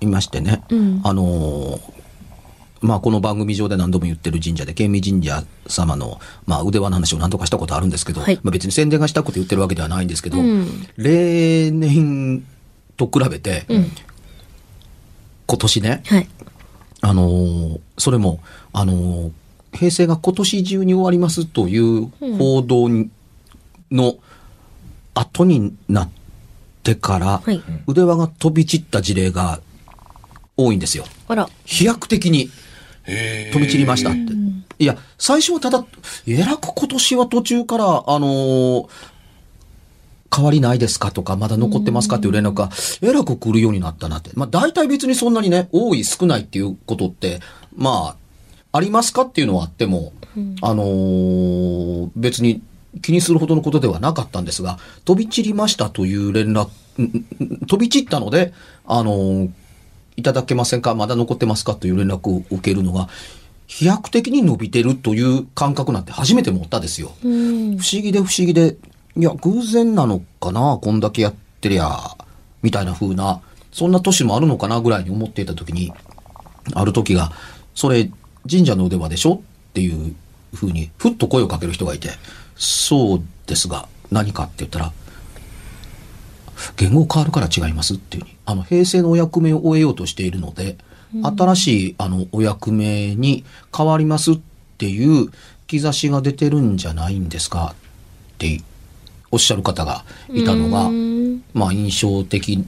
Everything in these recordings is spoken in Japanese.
いましてね。うんあのーまあ、この番組上で何度も言ってる神社で、県民神社様の、まあ、腕輪の話を何とかしたことあるんですけど、はいまあ、別に宣伝がしたくて言ってるわけではないんですけど、うん例年と比べて、うん。今年ね、はい。あのーそれも、あのー平成が今年中に終わりますという報道にの後になってから、はい腕輪が飛び散った事例が多いんですよ。あら。飛躍的に飛び散りましたって。いや、最初はただ、えらく今年は途中から、あのー変わりないですかとか、まだ残ってますかっていう連絡が、えらく来るようになったなって。まあ、大体別にそんなにね、多い少ないっていうことって、まあ、ありますかっていうのはあっても、あのー別に気にするほどのことではなかったんですが、飛び散りましたという連絡、んん飛び散ったので、あのーいただけませんか？まだ残ってますか？という連絡を受けるのが、飛躍的に伸びてるという感覚なんて初めて持ったですよ。うん。不思議で不思議で、いや、偶然なのかな？こんだけやってりゃ、みたいな風な、そんな年もあるのかなぐらいに思っていた時に、ある時が、それ、神社の腕輪でしょ？っていう風に、ふっと声をかける人がいて、そうですが、何かって言ったら、言語変わるから違いますっていうふうに、あの、平成のお役目を終えようとしているので、新しい、あの、お役目に変わりますっていう兆しが出てるんじゃないんですか？っておっしゃる方がいたのが、まあ印象的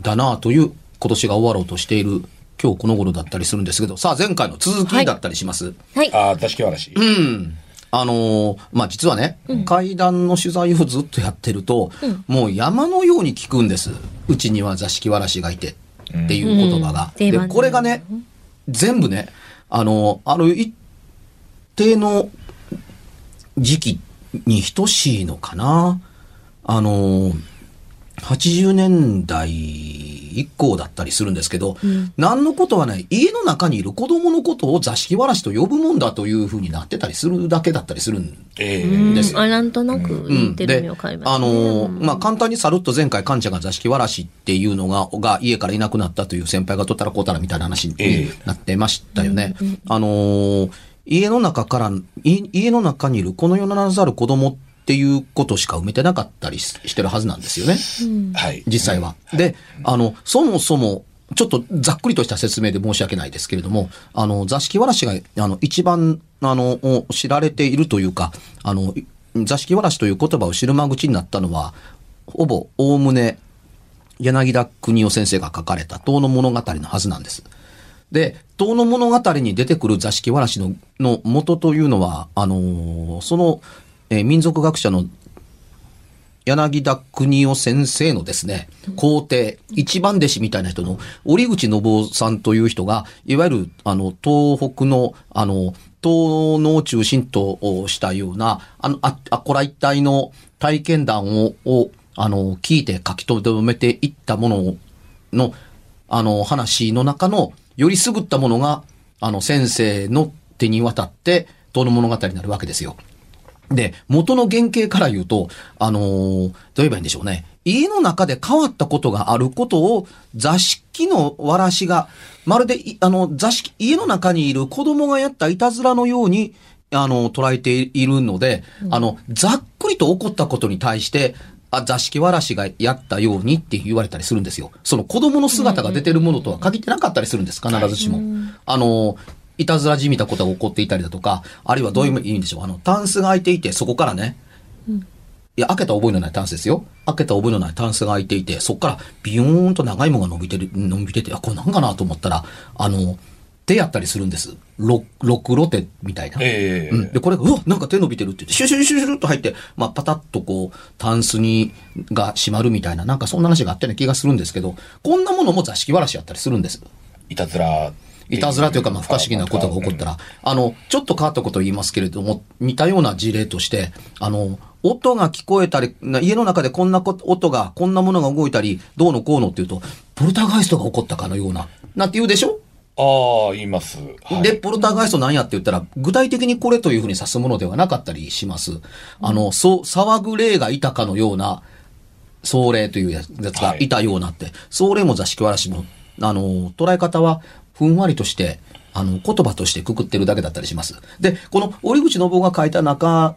だなという今年が終わろうとしている今日この頃だったりするんですけど、さあ前回の続きだったりします。はい。ああ、座敷わらし。うん。あのーまあ、実はね、階段の取材をずっとやってると、もう山のように聞くんです。うちには座敷わらしがいて、っていう言葉が。でうん定番、これがね、全部ね、あのーある一定の時期に等しいのかな。あのー80年代以降だったりするんですけど、何のことはない、家の中にいる子供のことを座敷わらしと呼ぶもんだというふうになってたりするだけだったりするんええ。うん。ですあ、なんとなく言ってる意味でわかります、ね。あのーまあ、簡単にさるっと前回、患者が座敷わらしっていうのが、が家からいなくなったという先輩がとったらこうたらみたいな話にええなってましたよね。あのー家の中から、い家の中にいるこの世ならざる子供っていうことしか埋めてなかったりししてるはずなんですよね。はい。実際は。で、あの、そもそも、ちょっとざっくりとした説明で申し訳ないですけれども、あの、座敷わらしが、あの、一番、あの、お知られているというか、あの、い座敷わらしという言葉を知る間口になったのは、ほぼ、おおむね、柳田国夫先生が書かれた遠の物語のはずなんです。で、遠の物語に出てくる座敷わらしの、の元というのは、あのーその、え民族学者の柳田国夫先生のですね、皇帝、一番弟子みたいな人の、折口信夫さんという人が、いわゆる、あの、東北の、あの、東農中心としたような、あの、あ、あこら一帯の体験談を、を、あの、聞いて書き留めていったものの、あの、話の中の、より優ったものが、あの、先生の手に渡って、遠の物語になるわけですよ。で、元の原型から言うと、あのーどう言えばいいんでしょうね。家の中で変わったことがあることを、座敷のわらしが、まるでい、あの、座敷、家の中にいる子供がやったいたずらのように、あの、捉えているので、あの、ざっくりと起こったことに対して、あ、座敷わらしがやったようにって言われたりするんですよ。その子供の姿が出てるものとは限ってなかったりするんです、必ずしも。あの、いたずらじみたことが起こっていたりだとか、あるいはどういう意味でしょう。あの、タンスが開いていて、そこからね、いや、開けた覚えのないタンスですよ。開けた覚えのないタンスが開いていて、そこからビヨーンと長いものが伸びてる、伸びてて、あ、これなんかなと思ったら、あの、手やったりするんです。ろ、ろくろ手みたいな。ええうん。で、これが、うわ、なんか手伸びてるって言って、シュシュシュシュシュッと入って、まあ、パタッとこう、タンスに、が閉まるみたいな、なんかそんな話があったような気がするんですけど、こんなものも座敷わらしやったりするんです。いたずら。いたずらというか、まあ、不可思議なことが起こったら、あの、ちょっと変わったことを言いますけれども、似たような事例として、あの、音が聞こえたり、な家の中でこんな音が、こんなものが動いたり、どうのこうのっていうと、ポルターガイストが起こったかのような、なんて言うでしょああ、言います。はいで、ポルターガイストなんやって言ったら、具体的にこれというふうに指すものではなかったりします。あの、そう、騒ぐ霊がいたかのような、壮霊というやつがいたようなって、壮霊も座敷わらしも、あの、捉え方は、ふんわりとして、あの、言葉としてくくってるだけだったりします。で、この折口信夫が書いた中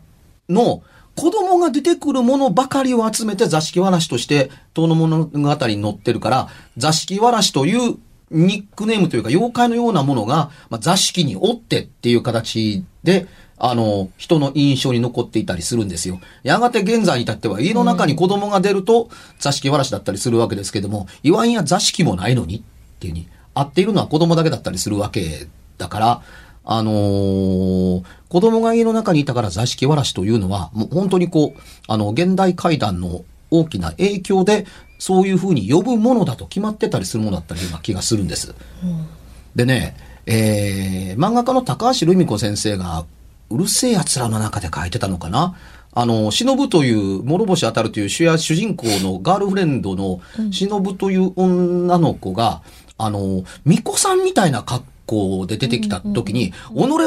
の、子供が出てくるものばかりを集めて座敷わらしとして、遠の物語に載ってるから、座敷わらしというニックネームというか、妖怪のようなものが、まあ、座敷におってっていう形で、あの、人の印象に残っていたりするんですよ。やがて現在に至っては、家の中に子供が出ると、座敷わらしだったりするわけですけども、いわんや座敷もないのにっていうに、合っているのは子供だけだったりするわけだから、あのー子供が家の中にいたから座敷わらしというのは、もう本当にこう、あの、現代怪談の大きな影響で、そういうふうに呼ぶものだと決まってたりするものだったりような気がするんです。でね、えー、漫画家の高橋留美子先生が、うるせえ奴らの中で書いてたのかな。あの、忍という、諸星当たるという主や主人公のガールフレンドの忍という女の子が、あの、巫女さんみたいな格好で出てきた時に、己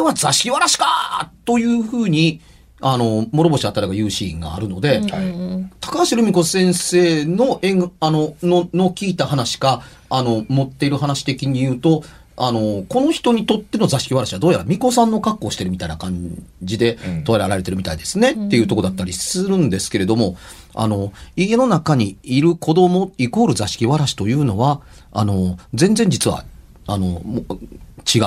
は座敷わらしかというふうに、あの、諸星当たるが言うシーンがあるので、はい。高橋留美子先生の演、あの、の、の聞いた話か、あの、持っている話的に言うと、あの、この人にとっての座敷わらしはどうやら巫女さんの格好をしてるみたいな感じでうん。捉えられてるみたいですね、っていうとこだったりするんですけれども、あの、家の中にいる子供イコール座敷わらしというのは、あの、全然実は、あの、もう違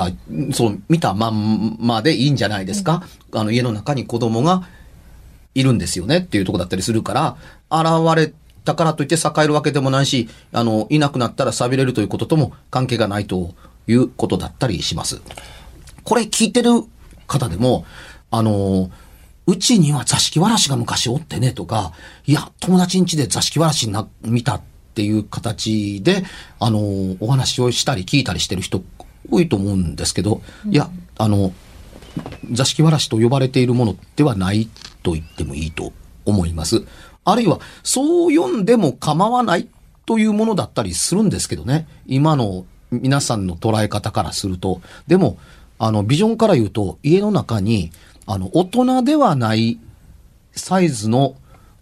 う、その見たまんまでいいんじゃないですか？あの、家の中に子供がいるんですよねっていうとこだったりするから、現れたからといって栄えるわけでもないし、あの、いなくなったら錆びれるということとも関係がないということだったりします。これ聞いてる方でも、あの、うちには座敷わらしが昔おってねとか、いや、友達ん家で座敷わらしな見たっていう形で、あの、お話をしたり聞いたりしてる人多いと思うんですけど、いや、あの、座敷わらしと呼ばれているものではないと言ってもいいと思います。あるいは、そう読んでも構わないというものだったりするんですけどね。今の皆さんの捉え方からすると。でも、あの、ビジョンから言うと、家の中に、あの、大人ではないサイズの、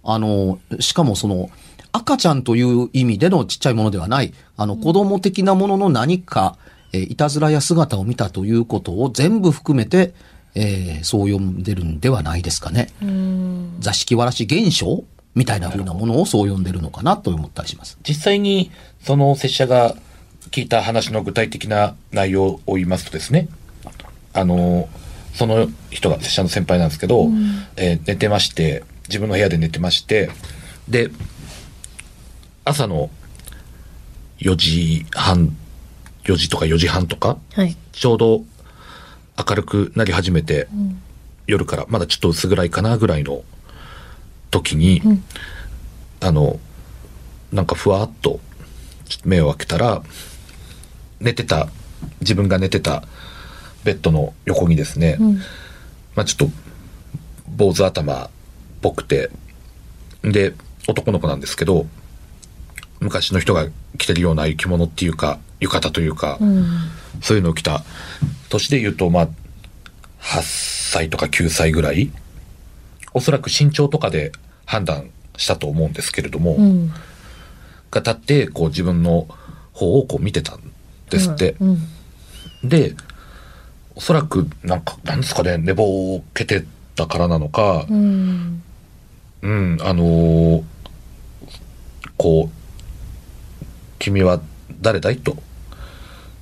あの、しかもその、赤ちゃんという意味でのちっちゃいものではない、あの、子供的なものの何か、えーいたずらや姿を見たということを全部含めて、えーそう読んでるんではないですかね。座敷わらし現象みたいな風なものをそう読んでるのかなと思ったりします。実際に、その拙者が聞いた話の具体的な内容を言いますとですね、あの、その人が拙者の先輩なんですけど、えー寝てまして、自分の部屋で寝てまして、で、朝の4時半、4時とか4時半とか、はい。ちょうど明るくなり始めて、夜からまだちょっと薄暗いかなぐらいの時に、あのなんかふわっと目を開けたら寝てた自分が寝てたベッドの横にですね、まあちょっと坊主頭っぽくてで男の子なんですけど昔の人が着てるような着物っていうか浴衣というか、そういうのを着た。年で言うとまあ8歳とか9歳ぐらいおそらく身長とかで判断したと思うんですけれども、うん。が立ってこう自分の方をこう見てたんですって。うん。でおそらくなんかなんですかね寝ぼけてたからなのか、うん。うん、あのーこう、君は誰だい？と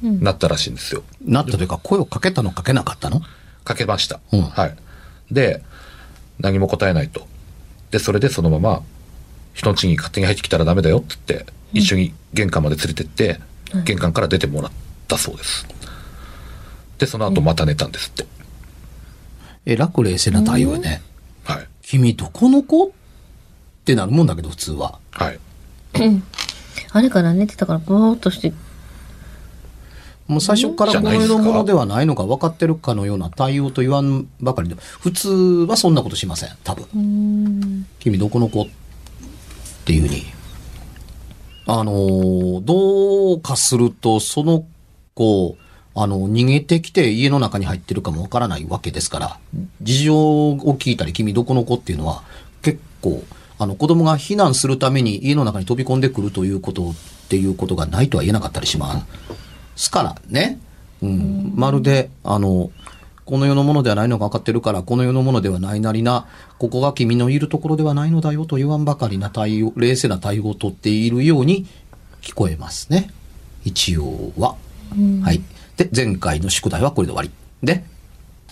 うんなったらしいんですよ。なったというか、声をかけたのかけなかったの？かけました。うんはい。で、何も答えないと。で、それでそのまま、人の家に勝手に入ってきたらダメだよって言って、一緒に玄関まで連れてって、玄関から出てもらったそうです。で、その後また寝たんですって。えらく冷静な対応よね。はい。君どこの子？ってなるもんだけど、普通は。はい。あれから寝てたからぼーっとして、もう最初からこの世のものではないのが分かってるかのような対応と言わんばかりで、普通はそんなことしません。多分。うん。君どこの子？っていうふうに。あのどうかすると、その子、あの、逃げてきて家の中に入ってるかもわからないわけですから、事情を聞いたり、君どこの子っていうのは、結構、あの、子供が避難するために家の中に飛び込んでくるということっていうことがないとは言えなかったりしますからね。うん。まるで、あの、この世のものではないのが分かってるから、この世のものではないなりな、ここが君のいるところではないのだよと言わんばかりな対応、冷静な対応をとっているように聞こえますね。一応は。はい。で、前回の宿題はこれで終わり。で、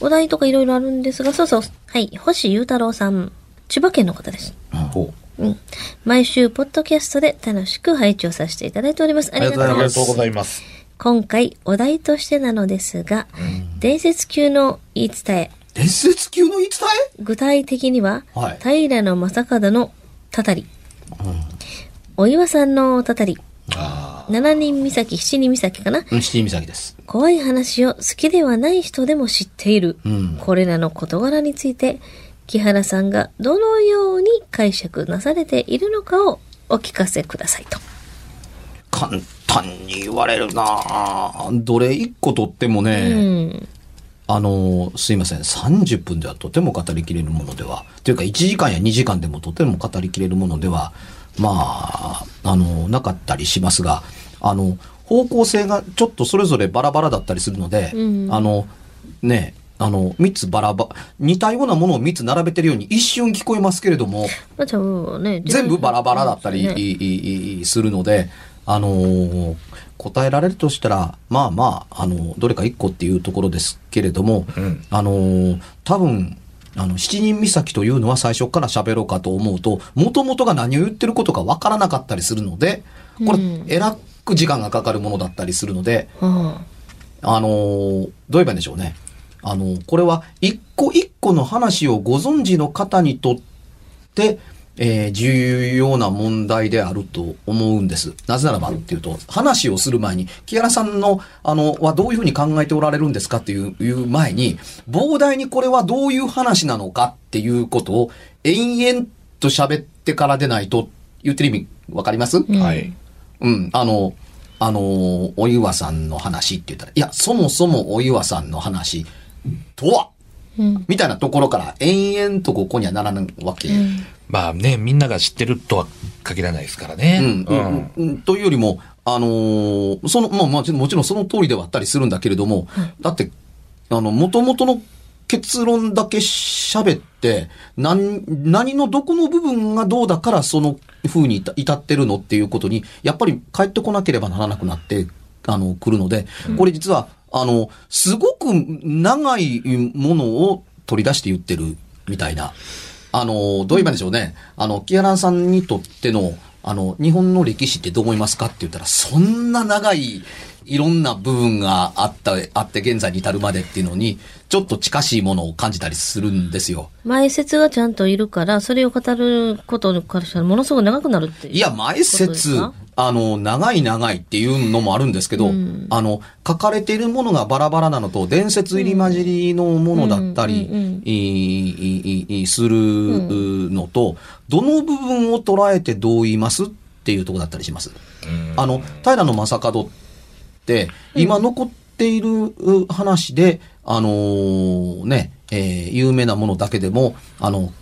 お題とかいろいろあるんですが、そうそう。はい。星優太郎さん。千葉県の方です。ほううん。毎週、ポッドキャストで楽しく拝聴させていただいております。ありがとうございます。今回、お題としてなのですが、伝説級の言い伝え。伝説級の言い伝具体的には、はい。平野正門のたたり、お岩さんのたたり、あ七人岬、七人岬かな？えうん、七人岬です。怖い話を好きではない人でも知っている、うん。これらの事柄について、木原さんがどのように解釈なされているのかをお聞かせくださいと。簡単に言われるなあどれ一個とってもうね、ん。あの、すいません。30分ではとても語りきれるものでは、というか1時間や2時間でもとても語りきれるものでは、まあ、あの、なかったりしますが、あの、方向性がちょっとそれぞれバラバラだったりするので、うんあの、ね、あの、3つバラバ、似たようなものを3つ並べてるように一瞬聞こえますけれども、ね、全部バラバラだったり、するので、あのー答えられるとしたら、まあまあ、あの、どれか一個っていうところですけれども、うん。あのー多分、あの、七人岬というのは最初から喋ろうかと思うと、もともとが何を言ってることかわからなかったりするので、これ、うん。えらく時間がかかるものだったりするので、はあのーどう言えばいいんでしょうね。あのこれは一個一個の話をご存知の方にとって、えー重要な問題であると思うんです。なぜならばっていうと、話をする前に、木原さんの、あの、はどういうふうに考えておられるんですかっていう、いう前に、膨大にこれはどういう話なのかっていうことを、延々と喋ってからでないと、言ってる意味、わかります、うんはい。うん、あの、あの、お岩さんの話って言ったら、いや、そもそもお岩さんの話とは、うん。みたいなところから延々とここにはならないわけ。うん、まあね、みんなが知ってるとは限らないですからね。うんうんというよりも、あのーその、まあ、もちろんもちろんその通りではあったりするんだけれども、だって、あの、元々の結論だけ喋って、何、何のどこの部分がどうだからその風に至至ってるのっていうことに、やっぱり帰ってこなければならなくなって、あの、来るので、これ実は、あの、すごく長いものを取り出して言ってるみたいな。あの、どう言えばいいんでしょうね。あの、木原さんにとっての、あの、日本の歴史ってどう思いますかって言ったら、そんな長い、いろんな部分があった、あって現在に至るまでっていうのに、ちょっと近しいものを感じたりするんですよ。前説がちゃんといるから、それを語ることからしたらものすごく長くなるっていう。いや、前説か、あの、長い長いっていうのもあるんですけど、うんあの、書かれているものがバラバラなのと、伝説入り混じりのものだったり、するのと、どの部分を捉えてどう言いますっっていうところだったりします。あの、平野正門って、今残っているう話で、あのーね、えー有名なものだけでも、あの、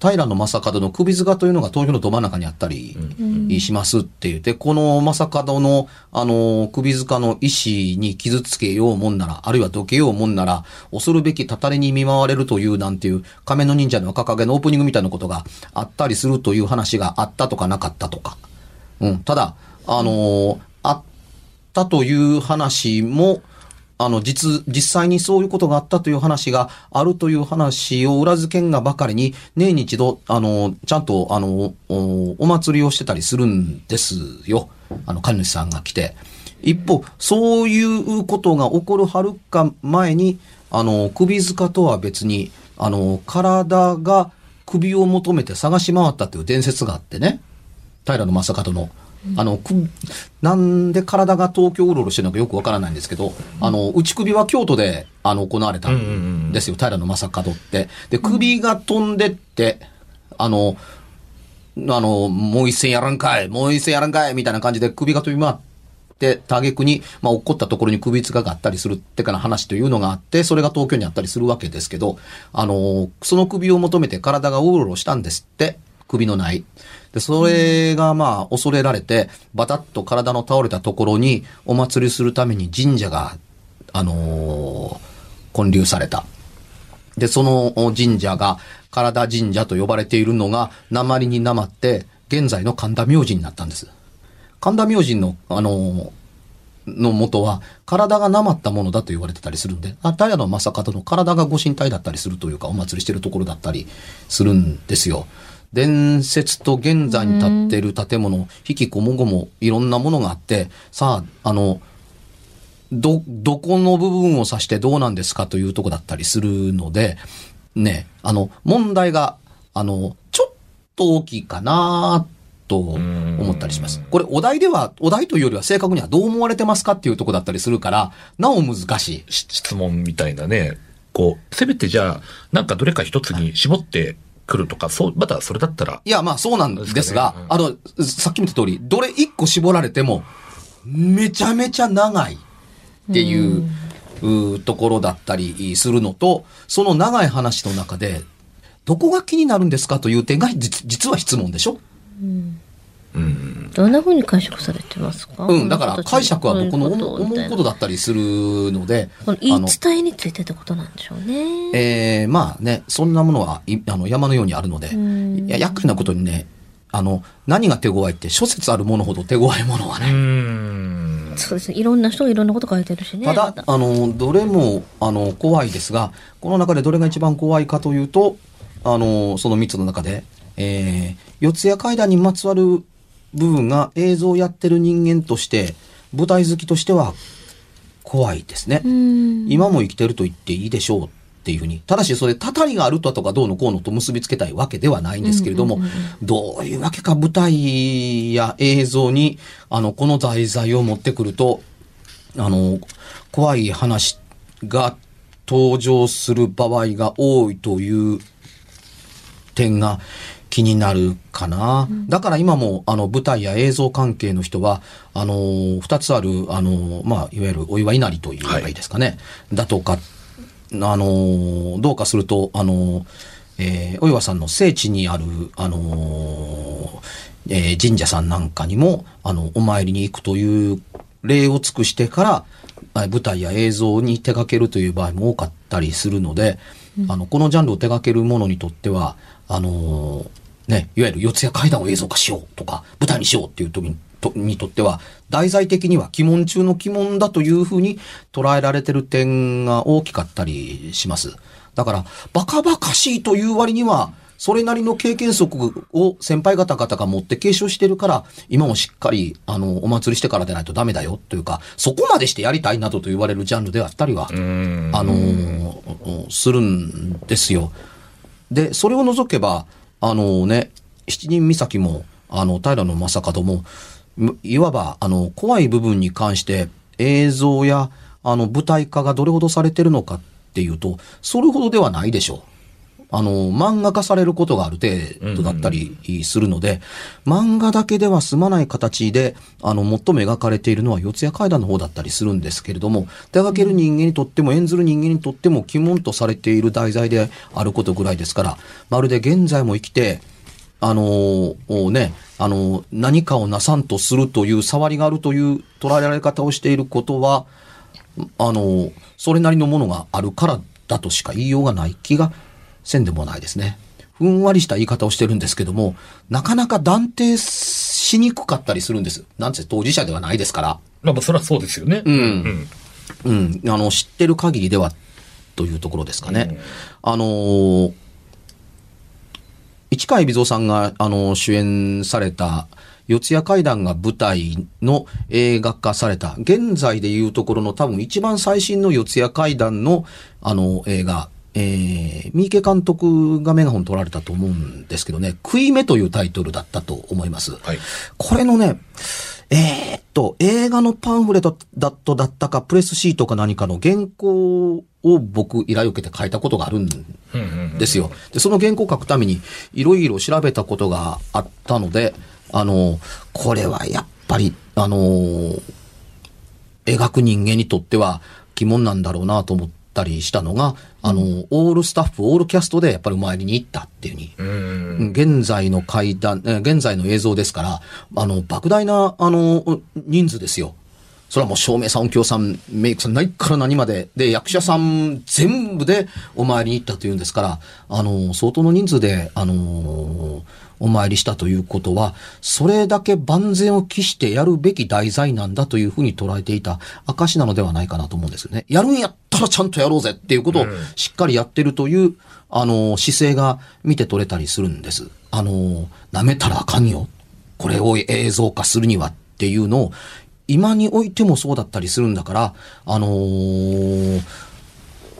平野正門の首塚というのが東京のど真ん中にあったりしますって言って、この正門の、あの、首塚の石に傷つけようもんなら、あるいはどけようもんなら、恐るべきたたりに見舞われるというなんていう仮面の忍者の若影のオープニングみたいなことがあったりするという話があったとかなかったとか。うん。ただ、あのったという話も、あの、実、実際にそういうことがあったという話があるという話を裏付けんがばかりに、年に一度、あの、ちゃんと、あの、お祭りをしてたりするんですよ。あの、神主さんが来て。一方、そういうことが起こるはるか前に、あの、首塚とは別に、あの、体が首を求めて探し回ったという伝説があってね。平野正門の。あの、く、なんで体が東京うろうろしてるのかよくわからないんですけど、あの、内首は京都で、あの、行われたんですよ、平野正門って。で、首が飛んでって、あの、あの、もう一戦やらんかい、もう一戦やらんかい、みたいな感じで首が飛び回って、挙句に、まあ、落っこったところに首塚があったりするってかな話というのがあって、それが東京にあったりするわけですけど、あの、その首を求めて体がうろうろしたんですって、首のない。で、それがまあ、恐れられて、バタッと体の倒れたところに、お祭りするために神社が、あのー建立された。で、その神社が、体神社と呼ばれているのが、鉛に鉛って、現在の神田明神になったんです。神田明神の、あのの元は、体が鉛ったものだと言われてたりするんで、あ平野正門の体がご神体だったりするというか、お祭りしてるところだったりするんですよ。伝説と現在に立っている建物、引きこもごもいろんなものがあって、さあ、あの、ど、どこの部分を指してどうなんですかというとこだったりするので、ね、あの、問題が、あの、ちょっと大きいかなと思ったりします。これ、お題では、お題というよりは正確にはどう思われてますかっていうとこだったりするから、なお難しい。し質問みたいなね、こう、せめてじゃあ、なんかどれか一つに絞ってくるとか、そう、まだそれだったら、いや、まあそうなんですが、ですあの、さっき見た通り、どれ一個絞られても、めちゃめちゃ長いっていう、うーところだったりするのと、その長い話の中で、どこが気になるんですかという点が実実は質問でしょどんな風に解釈されてますか？うん、だから解釈は僕の思こうことだったりするので、この言い伝えについてってことなんでしょうね。えー、まあね、そんなものはいあの山のようにあるので、いや厄介なことにね、あの、何が手強いって諸説あるものほど手強いものはうない。ーん。そうですね。いろんな人がいろんなこと書いてるしね。ただま、たあの、どれも、あの、怖いですが、この中でどれが一番怖いかというと、あの、その3つの中で、えー、四谷階段にまつわる部分が映像をやってる人間として、舞台好きとしては怖いですね。うん。今も生きてると言っていいでしょうっていうふうに。ただし、それ、たたりがあるととかどうのこうのと結びつけたいわけではないんですけれども、どういうわけか舞台や映像に、あの、この題材を持ってくると、あの、怖い話が登場する場合が多いという点が気になるかな。だから今も、あの、舞台や映像関係の人は、あの、二つある、あの、まあ、いわゆるお祝いなりというのがいいですかね。だとか、あの、どうかすると、あの、えーお岩さんの聖地にある、あの、えー神社さんなんかにも、あの、お参りに行くという礼を尽くしてから、あ舞台や映像に手掛けるという場合も多かったりするので、あの、このジャンルを手掛ける者にとっては、あのね、いわゆる四谷階段を映像化しようとか、舞台にしようっていう時にとにとっては、題材的には鬼門中の鬼門だというふうに捉えられてる点が大きかったりします。だから、バカバカしいという割には、それなりの経験則を先輩方々が持って継承してるから、今もしっかり、あの、お祭りしてからでないとダメだよというか、そこまでしてやりたいなどと言われるジャンルであったりは、あのーするんですよ。で、それを除けば、あのね、七人岬も、あの、平野正門も、いわば、あの、怖い部分に関して、映像や、あの、舞台化がどれほどされてるのかっていうと、それほどではないでしょう。あの、漫画化されることがある程度だったりするので、漫画だけでは済まない形で、あの、最も描かれているのは四谷階段の方だったりするんですけれども、手掛ける人間にとっても演ずる人間にとっても鬼門とされている題材であることぐらいですから、まるで現在も生きて、あのーね、あのー何かをなさんとするという、触りがあるという捉えられ方をしていることは、あのーそれなりのものがあるからだとしか言いようがない気がせんでもないですね。ふんわりした言い方をしてるんですけども、なかなか断定しにくかったりするんです。なんせ当事者ではないですから。まあ、まあそれはそうですよね。うん。うん、あの、知ってる限りでは、というところですかね。あのー市川海老蔵さんが、あの、主演された、四谷怪談が舞台の映画化された、現在でいうところの多分一番最新の四谷怪談の、あの、映画、えー、三池監督がメガホン取られたと思うんですけどね、食い目というタイトルだったと思います。はい。これのね、えーっと、映画のパンフレットだとだったか、プレスシートか何かの原稿を僕依頼を受けて書いたことがあるんですよ。で、その原稿を書くためにいろいろ調べたことがあったので、あの、これはやっぱり、あの、描く人間にとっては疑問なんだろうなと思ったりしたのが、あの、オールスタッフ、オールキャストでやっぱりお参りに行ったっていうふうにうん。現在の階段、えー現在の映像ですから、あの、莫大な、あの、人数ですよ。それはもう照明さん、音響さん、メイクさん、何から何まで、で、役者さん全部でお参りに行ったというんですから、あの、相当の人数で、あの、お参りしたということは、それだけ万全を期してやるべき題材なんだというふうに捉えていた証なのではないかなと思うんですよね。やるんやったらちゃんとやろうぜっていうことをしっかりやってるという、あの、姿勢が見て取れたりするんです。あの、舐めたらあかんよ。これを映像化するにはっていうのを、今においてもそうだったりするんだから、あのー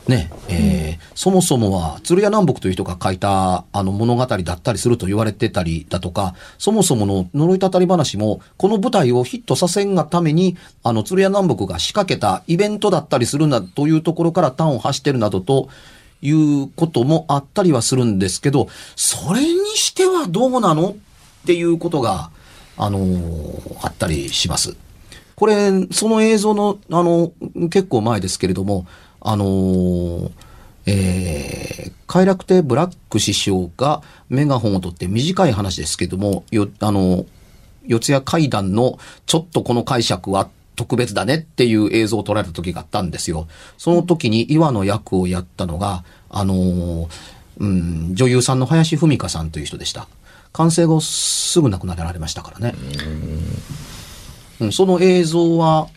ね、えーそもそもは、鶴屋南北という人が書いた、あの物語だったりすると言われてたりだとか、そもそもの呪いたたり話も、この舞台をヒットさせんがために、あの、鶴屋南北が仕掛けたイベントだったりするな、というところから端を発してるなどと、いうこともあったりはするんですけど、それにしてはどうなのっていうことが、あのーあったりします。これ、その映像の、あの、結構前ですけれども、あのーえー、快楽亭ブラック師匠がメガホンを取って短い話ですけども、よ、あの、四谷階段のちょっとこの解釈は特別だねっていう映像を撮られた時があったんですよ。その時に岩の役をやったのが、あのうん、女優さんの林文香さんという人でした。完成後すぐ亡くなられましたからね。うん、その映像は、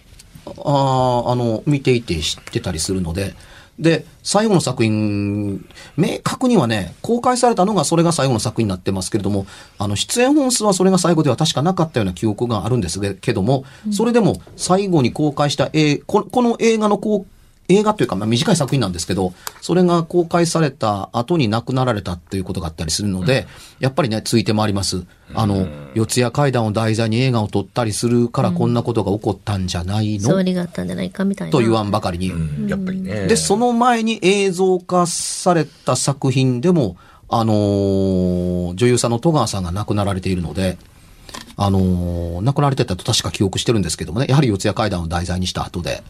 ああの、見ていて知ってたりするので、で、最後の作品、明確にはね、公開されたのがそれが最後の作品になってますけれども、あの、出演本数はそれが最後では確かなかったような記憶があるんですけども、それでも最後に公開したえこの映画の公映画というか、まあ、短い作品なんですけど、それが公開された後に亡くなられたっていうことがあったりするので、やっぱりね、ついて回ります。あの、四谷階段を題材に映画を撮ったりするからこんなことが起こったんじゃないの、総理があったんじゃないかみたいな。と言わんばかりに。うんやっぱりね。で、その前に映像化された作品でも、あのー女優さんの戸川さんが亡くなられているので、あのー亡くなられてたと確か記憶してるんですけどもね、やはり四谷階段を題材にした後で。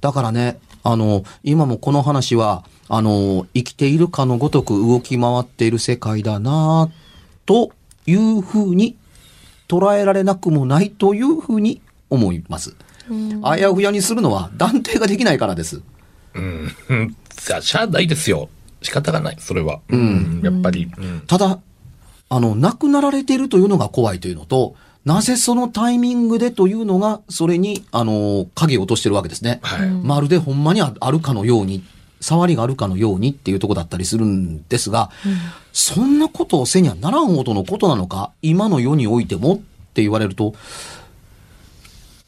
だからね、あの、今もこの話は、あの、生きているかのごとく動き回っている世界だなというふうに捉えられなくもないというふうに思います。あやふやにするのは断定ができないからです。うん。うんじゃあ、しゃあないですよ。仕方がない、それは。うん。やっぱり。うんただ、あの、亡くなられているというのが怖いというのと、なぜそのタイミングでというのが、それに、あの、影を落としてるわけですね。はい。まるでほんまにああるかのように、触りがあるかのようにっていうとこだったりするんですが、そんなことをせにはならんほどのことなのか、今の世においてもって言われると、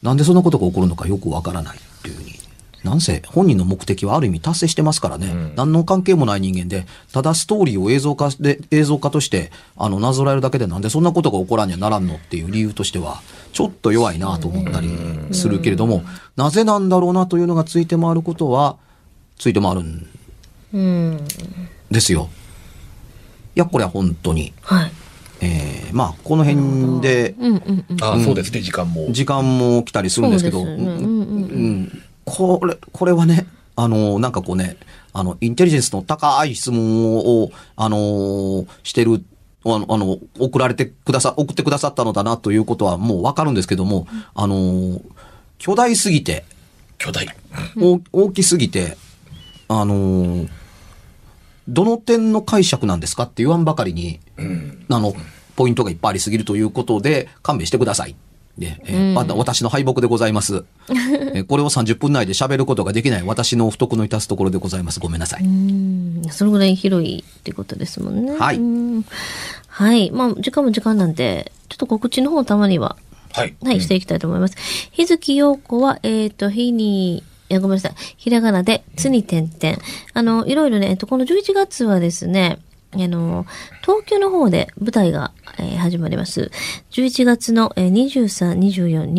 なんでそんなことが起こるのかよくわからないっていうふうに。なんせ本人の目的はある意味達成してますからね、何の関係もない人間で、ただストーリーを映像化で、映像化として、あの、なぞらえるだけでなんでそんなことが起こらんにはならんのっていう理由としては、ちょっと弱いなと思ったりするけれども、なぜなんだろうなというのがついて回ることは、ついて回るんうん。ですよ。や、これは本当に。はい。えー、まあ、この辺で、うんうんうん。ああ、そうですね、時間も。時間も来たりするんですけど、そううんうんうんこれ、これはね、あの、なんかこうね、あの、インテリジェンスの高い質問を、あの、してる、あの、あの送られてくださ、送ってくださったのだなということはもうわかるんですけども、あの、巨大すぎて、巨大。大大きすぎて、あの、どの点の解釈なんですかって言わんばかりに、うん。あの、ポイントがいっぱいありすぎるということで、勘弁してください。で、えーまだ私の敗北でございます。えーこれを30分内で喋ることができない私の不徳の致すところでございます。ごめんなさい。うんそのぐらい広いってことですもんね。はいうんはい。まあ、時間も時間なんで、ちょっと告知の方たまには、はい。はい、していきたいと思います。日月陽子は、えっ、と、日に、いや、ごめんなさい。ひらがなで、つに点々。あの、いろいろね、えっと、この11月はですね、あの、東京の方で舞台が、えー始まります。11月の、えー、23、24、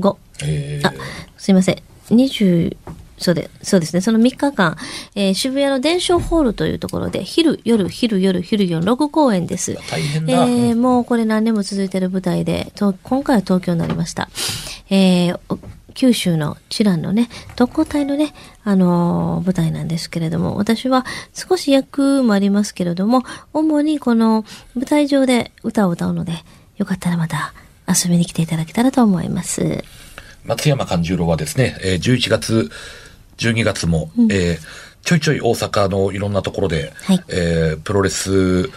25。えーあ、すいません。20、そうで、そうですね。その3日間、えー渋谷の伝承ホールというところで、昼、夜、昼、夜、昼、夜、6公演です。大変だ。えーもうこれ何年も続いている舞台で、と今回は東京になりました。えーお九州のチランのね、特攻隊のね、あのー舞台なんですけれども、私は少し役もありますけれども、主にこの舞台上で歌を歌うので、よかったらまた遊びに来ていただけたらと思います。松山勘十郎はですね、えー11月、12月も、えーちょいちょい大阪のいろんなところで、はいえープロレス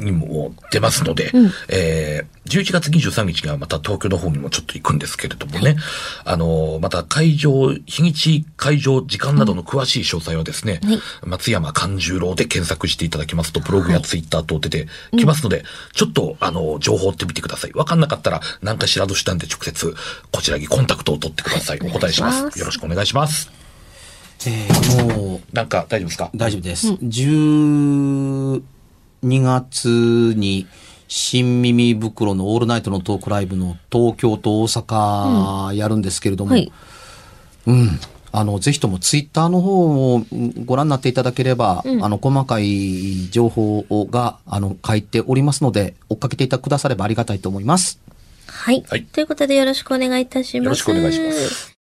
にも出ますので、うんえー11月23日がまた東京の方にもちょっと行くんですけれどもね、あのーまた会場、日にち、会場、時間などの詳しい詳細はですね、はい松山勘十郎で検索していただきますと、ブログやツイッター等出てきますので、ちょっと、あの、情報を追ってみてください。わかんなかったら、何かしらとしたんで直接、こちらにコンタクトを取ってください。はいお答えしますよろしくお願いします。えーもう、なんか、大丈夫ですか？大丈夫です。12月に、新耳袋のオールナイトのトークライブの東京と大阪やるんですけれども、はい。うん。あの、ぜひともツイッターの方をうんご覧になっていただければ、あの、細かい情報が、あの、書いておりますので、追っかけていただくださればありがたいと思います。はい。はいということでよろしくお願いいたします。よろしくお願いします。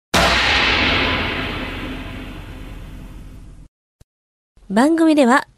番組では